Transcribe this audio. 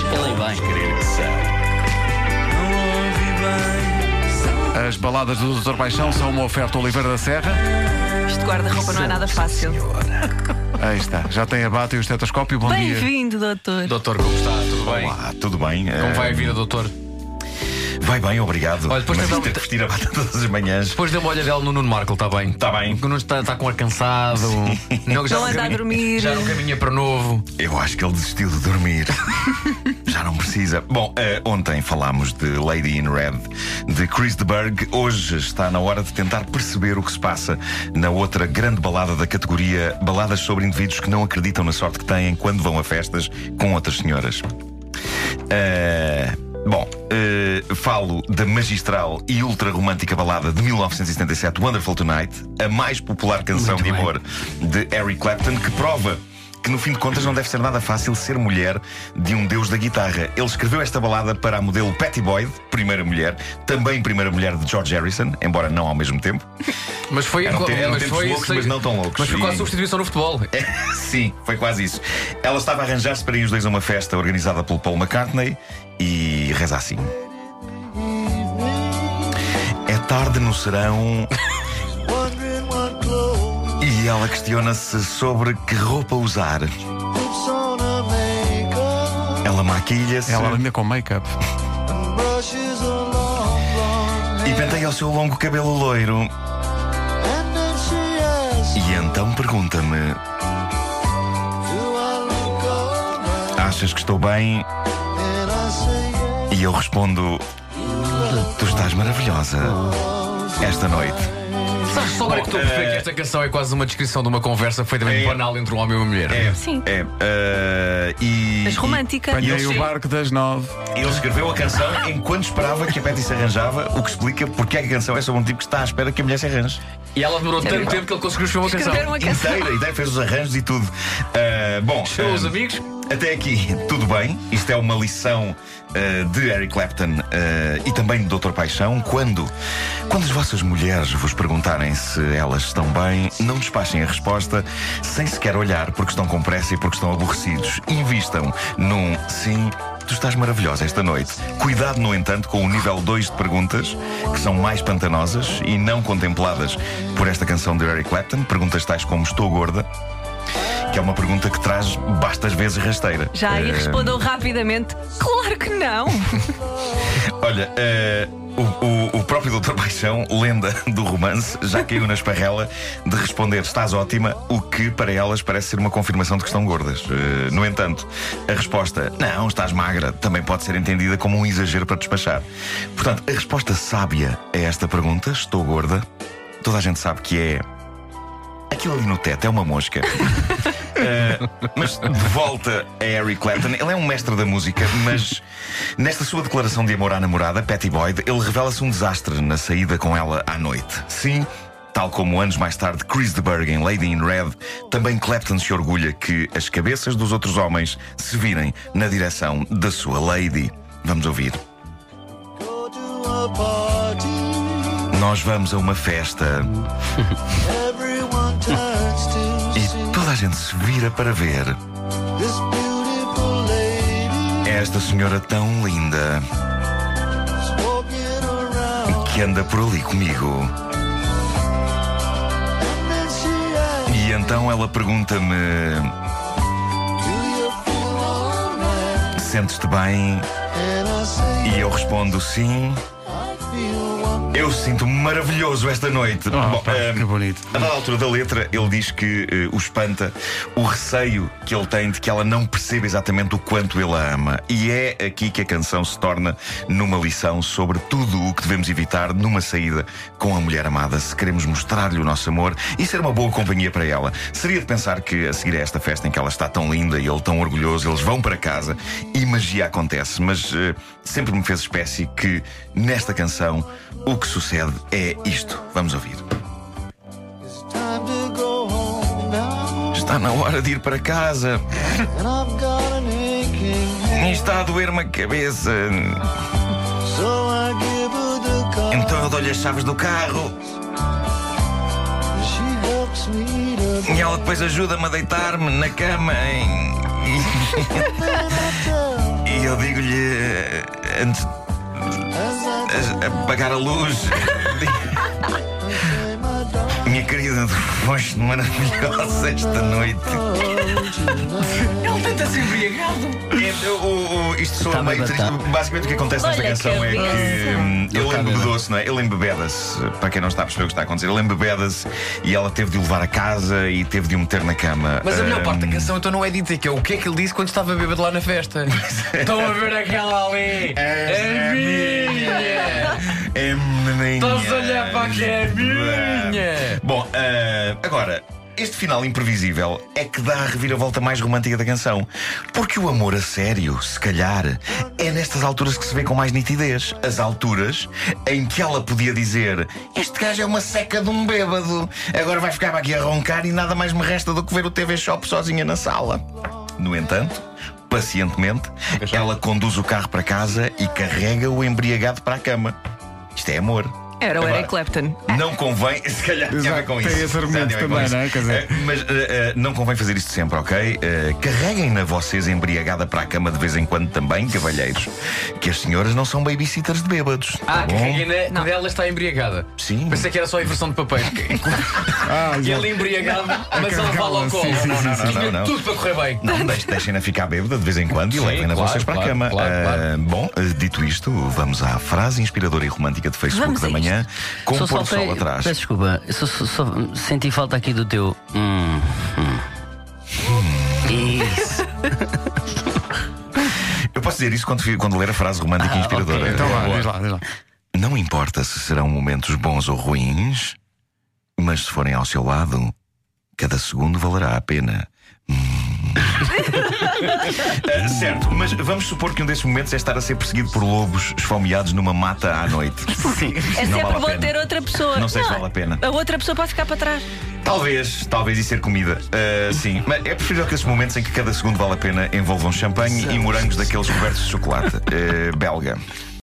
Ele bem. As baladas do Doutor Paixão são uma oferta Oliveira da Serra. Este guarda-roupa não é nada fácil. Aí está, já tem a bata e o estetoscópio. Bom dia. Bem-vindo, doutor. Doutor, como está? Tudo bem? Olá, tudo bem? Como vai a Eh, vida, doutor? Vai bem, obrigado. Olha, depois Mas isto ter uma- que vestir a bata todas as manhãs. Depois dê uma olhadela no Nuno Marco, está bem? Está bem. O Nuno está, está com ar cansado. Não, Não anda a dormir. Já não caminha para novo. Eu acho que ele desistiu de dormir. Já não precisa. Bom, eh, ontem falámos de Lady in Red, de Chris de Burgh. Hoje está na hora de tentar perceber o que se passa na outra grande balada da categoria Baladas sobre indivíduos que não acreditam na sorte que têm quando vão a festas com outras senhoras. Eh, bom, eh, falo da magistral e ultra romântica balada de 1977, Wonderful Tonight, a mais popular canção Muito de bem. amor de Eric Clapton, que prova que no fim de contas não deve ser nada fácil ser mulher de um deus da guitarra. Ele escreveu esta balada para a modelo Patty Boyd, primeira mulher, também primeira mulher de George Harrison, embora não ao mesmo tempo. Mas foi. Eram te- eram mas tempos foi loucos, sei- mas não tão loucos. Mas foi quase E- substituição no futebol. Sim, foi quase isso. Ela estava a arranjar-se para ir os dois a uma festa organizada pelo Paul McCartney e reza assim. É tarde no serão. E ela questiona-se sobre que roupa usar. Ela maquilha-se Ela ainda com make-up. e penteia o seu longo cabelo loiro. E então pergunta-me: Achas que estou bem? E eu respondo: Tu estás maravilhosa esta noite. Sabes, só agora que estou a perceber que esta canção é quase uma descrição de uma conversa perfeitamente É. banal entre um homem e uma mulher. É, Sim. é. eh, e, Mas romântica. E Apanhei o barco das nove. e Ele escreveu a canção enquanto esperava que a Betty se arranjava, o que explica porque é que a canção é sobre um tipo que está à espera que a mulher se arranje. E ela demorou tanto tempo que ele conseguiu escrever uma canção. Escrever uma canção. Inteira, e daí fez os arranjos e tudo. Eh, bom, Chamou os eh, amigos. Até aqui, tudo bem. Isto é uma lição eh, de Eric Clapton eh, e também do Dr. Paixão. Quando, quando as vossas mulheres vos perguntarem se elas estão bem, não despachem a resposta sem sequer olhar porque estão com pressa e porque estão aborrecidos. Invistam num sim. Tu estás maravilhosa esta noite. Cuidado, no entanto, com o nível 2 de perguntas, que são mais pantanosas e não contempladas por esta canção de Eric Clapton. Perguntas tais como Estou gorda? Que é uma pergunta que traz bastas vezes rasteira. Já aí Eh, respondeu rapidamente: Claro que não! Olha, eh, o, o- o próprio Dr. Paixão, lenda do romance, já caiu na esparrela de responder estás ótima, o que para elas parece ser uma confirmação de que estão gordas. Eh, no entanto, a resposta não, estás magra, também pode ser entendida como um exagero para despachar. Portanto, a resposta sábia a esta pergunta, estou gorda, toda a gente sabe que é. Aquilo ali no teto é uma mosca. Uh, mas de volta a Harry Clapton, ele é um mestre da música, mas nesta sua declaração de amor à namorada, Patty Boyd, ele revela-se um desastre na saída com ela à noite. Sim. Tal como anos mais tarde Chris de Burgh em Lady in Red, também Clapton se orgulha que as cabeças dos outros homens se virem na direção da sua Lady. Vamos ouvir. Nós vamos a uma festa e toda a gente se vira para ver esta senhora tão linda que anda por ali comigo. E então ela pergunta-me: Sentes-te bem? E eu respondo: Sim. Eu sinto-me maravilhoso esta noite. Oh, Bom, pá, ehm, que bonito. a dada altura da letra, ele diz que eh, o espanta o receio que ele tem de que ela não perceba exatamente o quanto ele a ama. E é aqui que a canção se torna numa lição sobre tudo o que devemos evitar numa saída com a mulher amada, se queremos mostrar-lhe o nosso amor e ser uma boa companhia para ela. Seria de pensar que a seguir a esta festa em que ela está tão linda e ele tão orgulhoso, eles vão para casa e magia acontece. Mas eh, sempre me fez espécie que nesta canção o que sucede é isto. Vamos ouvir. Está na hora de ir para casa. Está a doer-me a cabeça. Então eu dou-lhe as chaves do carro. E ela depois ajuda-me a deitar-me na cama. E... eu digo-lhe eh, apagar a luz. Minha querida, foste maravilhosa esta noite. Ele tenta-se embriagado. É, o- o- isto soa Tá meio triste. tá. Basicamente o que acontece nesta Olha, canção é que cabeça. hum, ele cabe, embebedou-se, não é? Ele embebeda-se, para quem não está a perceber o que está a acontecer, ele embebeda-se e ela teve de o levar a casa e teve de o meter na cama. Mas a melhor parte da canção então não é dizer que é o que é que ele disse quando estava bêbado lá na festa. Estão a ver aquela ali? É minha! É minha. Estás a olhar para que é minha! Bom, ah, agora. Este final imprevisível é que dá a reviravolta mais romântica da canção. Porque o amor a sério, se calhar, é nestas alturas que se vê com mais nitidez. As alturas em que ela podia dizer: Este gajo é uma seca de um bêbado. Agora vai ficar aqui a roncar e nada mais me resta do que ver o TV Shop sozinha na sala. No entanto, pacientemente, ela conduz o carro para casa e carrega o embriagado para a cama. Isto é amor. Era o Eric Clapton. Não convém, se calhar a ver tem isso. esse argumento também, não é? Quer dizer- Eh, Mas eh, eh, não convém fazer isto sempre, ok? Eh, Carreguem-na vocês embriagada para a cama de vez em quando também, cavalheiros. Que as senhoras não são babysitters de bêbados. Ah, tá bom? carreguei na, quando ela está embriagada. Sim. Pensei que era só a inversão de papéis. Ah, E ele embriagado, mas ela vai ao colo. sim, sim, Não, não, não, Tinha não, não. tudo para correr bem. Não, deixe- deixem-na ficar bêbada de vez em quando e Sim, levem-na claro, vocês para claro, a cama. claro, claro. Ah, bom, dito isto, vamos à frase inspiradora e romântica de Facebook Vamos da a manhã, com o pôr do sol atrás. Peço desculpa, só, só- só senti falta aqui do teu. Hum, hum. Isso. Eu posso dizer isso quando, quando ler a frase romântica e Ah, inspiradora. ok, Então É vá, diz lá, diz lá. Não importa se serão momentos bons ou ruins, mas se forem ao seu lado, cada segundo valerá a pena. Hum. Ah, certo, mas vamos supor que um desses momentos é estar a ser perseguido por lobos esfomeados numa mata à noite. É Não sempre vale a bom pena. ter outra pessoa. Não sei se vale a pena. A outra pessoa pode ficar para trás. Talvez, talvez e ser comida. Ah, sim, mas é preferível que esses momentos em que cada segundo vale a pena envolvam champanhe e morangos daqueles cobertos de chocolate. Ah, belga.